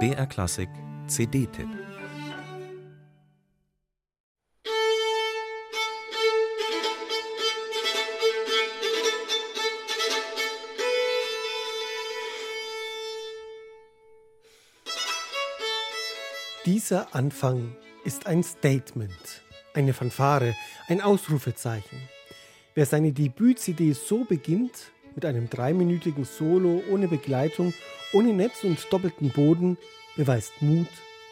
BR Klassik CD-Tipp Dieser Anfang ist ein Statement, eine Fanfare, ein Ausrufezeichen. Wer seine Debüt-CD so beginnt, mit einem dreiminütigen Solo ohne Begleitung, ohne Netz und doppelten Boden, beweist Mut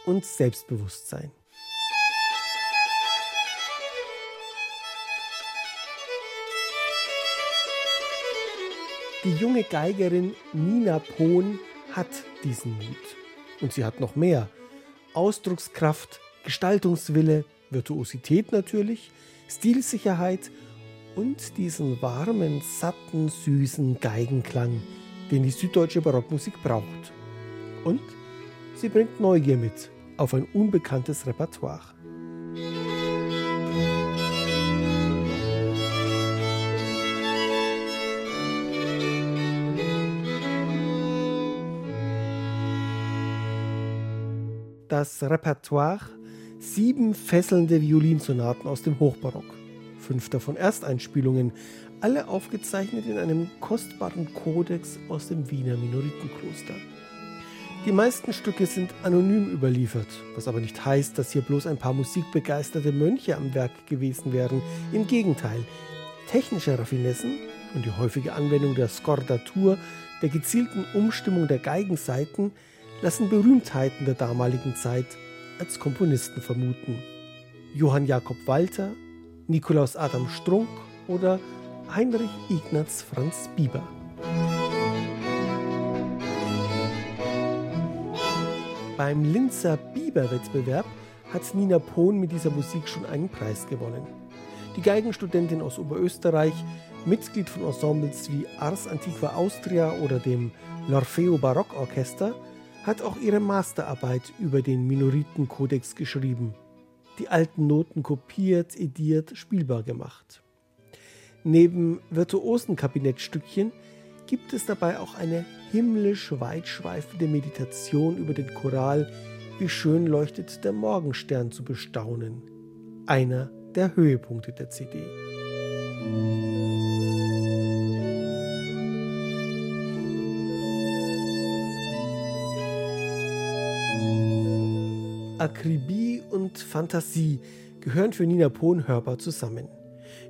und Selbstbewusstsein. Die junge Geigerin Nina Pohn hat diesen Mut. Und sie hat noch mehr. Ausdruckskraft, Gestaltungswille, Virtuosität natürlich, Stilsicherheit und diesen warmen, satten, süßen Geigenklang, den die süddeutsche Barockmusik braucht. Und sie bringt Neugier mit auf ein unbekanntes Repertoire. das Repertoire sieben fesselnde Violinsonaten aus dem Hochbarock, fünf davon Ersteinspielungen, alle aufgezeichnet in einem kostbaren Kodex aus dem Wiener Minoritenkloster. Die meisten Stücke sind anonym überliefert, was aber nicht heißt, dass hier bloß ein paar musikbegeisterte Mönche am Werk gewesen wären. Im Gegenteil, technische Raffinessen und die häufige Anwendung der Skordatur, der gezielten Umstimmung der Geigenseiten lassen Berühmtheiten der damaligen Zeit als Komponisten vermuten. Johann Jakob Walter, Nikolaus Adam Strunk oder Heinrich Ignaz Franz Bieber. Beim Linzer Bieber-Wettbewerb hat Nina Pohn mit dieser Musik schon einen Preis gewonnen. Die Geigenstudentin aus Oberösterreich, Mitglied von Ensembles wie Ars Antiqua Austria oder dem L'Orfeo Barockorchester, hat auch ihre Masterarbeit über den Minoritenkodex geschrieben, die alten Noten kopiert, ediert, spielbar gemacht. Neben virtuosen Kabinettstückchen gibt es dabei auch eine himmlisch weitschweifende Meditation über den Choral Wie schön leuchtet der Morgenstern zu bestaunen. Einer der Höhepunkte der CD. Akribie und Fantasie gehören für Nina Pohn hörbar zusammen.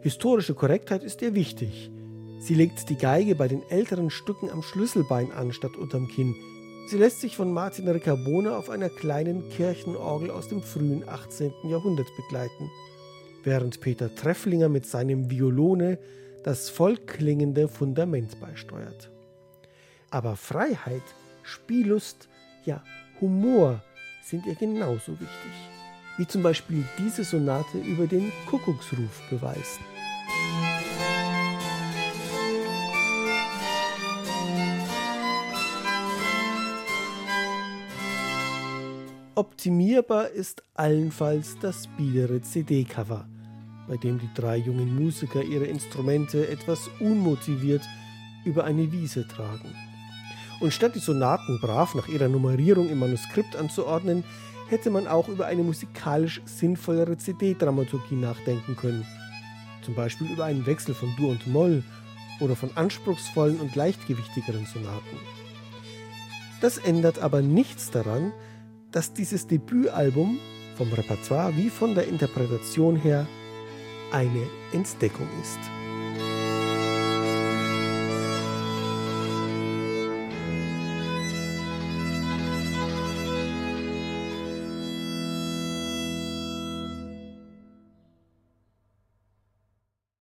Historische Korrektheit ist ihr wichtig. Sie legt die Geige bei den älteren Stücken am Schlüsselbein an statt unterm Kinn. Sie lässt sich von Martin Riccabona auf einer kleinen Kirchenorgel aus dem frühen 18. Jahrhundert begleiten, während Peter Trefflinger mit seinem Violone das vollklingende Fundament beisteuert. Aber Freiheit, Spiellust, ja Humor sind ihr genauso wichtig, wie zum Beispiel diese Sonate über den Kuckucksruf beweist. Optimierbar ist allenfalls das biedere CD-Cover, bei dem die drei jungen Musiker ihre Instrumente etwas unmotiviert über eine Wiese tragen. Und statt die Sonaten brav nach ihrer Nummerierung im Manuskript anzuordnen, hätte man auch über eine musikalisch sinnvollere CD-Dramaturgie nachdenken können. Zum Beispiel über einen Wechsel von Dur und Moll oder von anspruchsvollen und leichtgewichtigeren Sonaten. Das ändert aber nichts daran, dass dieses Debütalbum vom Repertoire wie von der Interpretation her eine Entdeckung ist.